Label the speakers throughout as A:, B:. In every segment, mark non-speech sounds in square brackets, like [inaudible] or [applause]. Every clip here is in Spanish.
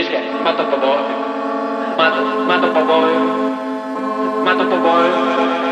A: Miške, mato po boju. Mato, mato po boju. Mato po boy.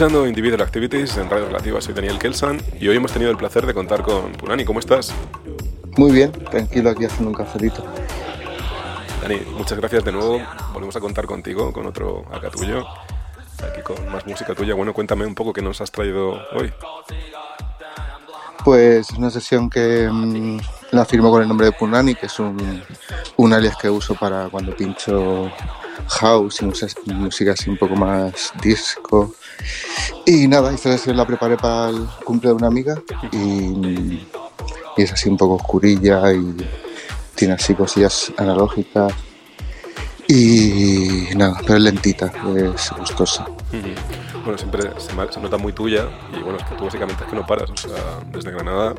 B: Escuchando Individual Activities en Radio Relativa. Soy Daniel Kelsan y hoy hemos tenido el placer de contar con Punani. ¿Cómo estás?
C: Muy bien, tranquilo aquí haciendo un cafelito.
B: Dani, muchas gracias de nuevo. Volvemos a contar contigo, con otro acá tuyo. Aquí con más música tuya. Bueno, cuéntame un poco qué nos has traído hoy.
C: Pues es una sesión que mm, la firmo con el nombre de Punani, que es un, un alias que uso para cuando pincho house y música, música así un poco más disco. Y nada, esta sesión la preparé para el cumple de una amiga y, es así un poco oscurilla y tiene así cosillas analógicas. Y nada, pero es lentita, es gustosa.
B: Bueno, siempre se, se nota muy tuya y bueno, es que tú básicamente es que no paras. O sea, desde Granada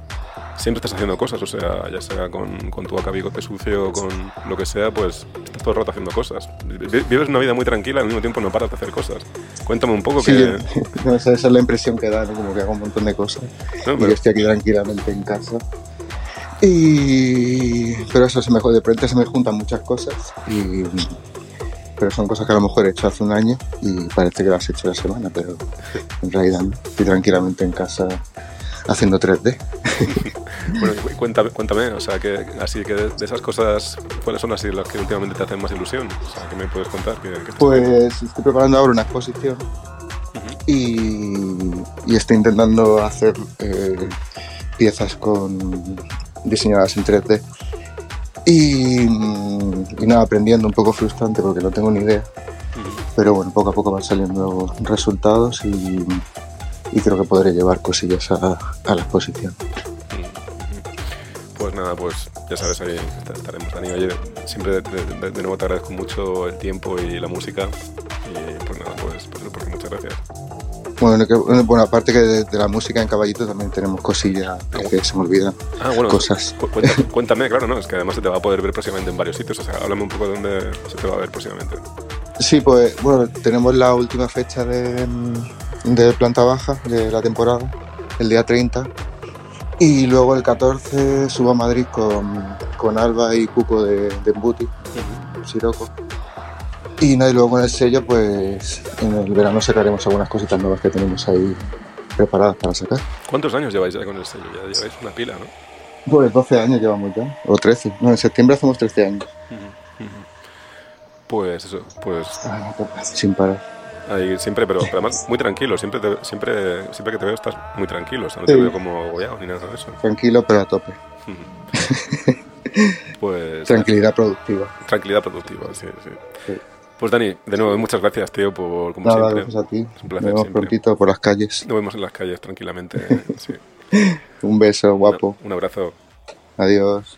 B: siempre estás haciendo cosas. O sea, ya sea con, con tu acá bigote sucio o con lo que sea, pues estás todo el rato haciendo cosas. Vi- Vives una vida muy tranquila, al mismo tiempo no paras de hacer cosas. Cuéntame un poco
C: Sí,
B: que... [laughs]
C: esa, es la impresión que da, ¿no? como que hago un montón de cosas.
B: No,
C: y
B: pero-
C: yo estoy aquí tranquilamente en casa. Y... Pero eso se me, de repente se me juntan muchas cosas. Y... Pero son cosas que a lo mejor he hecho hace un año y parece que las he hecho la semana, pero en realidad. Estoy tranquilamente en casa haciendo 3D. [laughs]
B: Bueno, cu- cuéntame, cuéntame, o sea, que así que de, esas cosas, ¿cuáles son así las que últimamente te hacen más ilusión? O sea, ¿qué me puedes contar?
C: Pues estoy preparando ahora una exposición y, y estoy intentando hacer eh, piezas con diseñadas en 3D. Y, mm, y nada, aprendiendo un poco frustrante porque no tengo ni idea. Pero bueno, poco a poco van saliendo resultados y, y creo que podré llevar cosillas a, a la exposición.
B: Pues nada, pues ya sabes, ahí est- estaremos, Dani. Oye, siempre de, de- de nuevo te agradezco mucho el tiempo y la música. Y pues nada, pues, pues, pues muchas gracias.
C: Bueno, que- bueno, aparte que de, de la música en Caballito también tenemos cosillas que se me olvidan.
B: Ah, bueno,
C: Cosas.
B: cu- cuéntame, cuéntame, claro, ¿no? Es que además se te va a poder ver próximamente en varios sitios. O sea, háblame un poco de dónde se te va a ver próximamente.
C: Sí, pues bueno, tenemos la última fecha de, de planta baja de la temporada, el día 30. Y luego el 14 subo a Madrid con, con Alba y Cuco de, de Embuti, Siroco. Y nada, y luego con el sello, pues en el verano sacaremos algunas cositas nuevas que tenemos ahí preparadas para sacar.
B: ¿Cuántos años lleváis ya con el sello? Ya lleváis una pila, ¿no?
C: Pues 12 años llevamos ya, o 13. No, en septiembre hacemos 13 años.
B: Pues eso, pues
C: Ah, Sin parar.
B: Ahí siempre, pero, pero además [laughs] muy tranquilo. Siempre, te- siempre, siempre que te veo estás muy tranquilo. O sea, no te veo como agobiado ni nada de eso.
C: Tranquilo, pero a tope. [laughs]
B: Pues
C: Tranquilidad productiva.
B: tranquilidad productiva, sí, sí.
C: Sí.
B: Pues Dani, de nuevo, muchas gracias, tío, por como
C: Nada,
B: siempre.
C: gracias a ti.
B: Es un placer
C: Nos vemos
B: siempre.
C: prontito por las calles.
B: Nos vemos en las calles tranquilamente. [laughs] sí.
C: Un beso, guapo.
B: Un abrazo.
C: Adiós.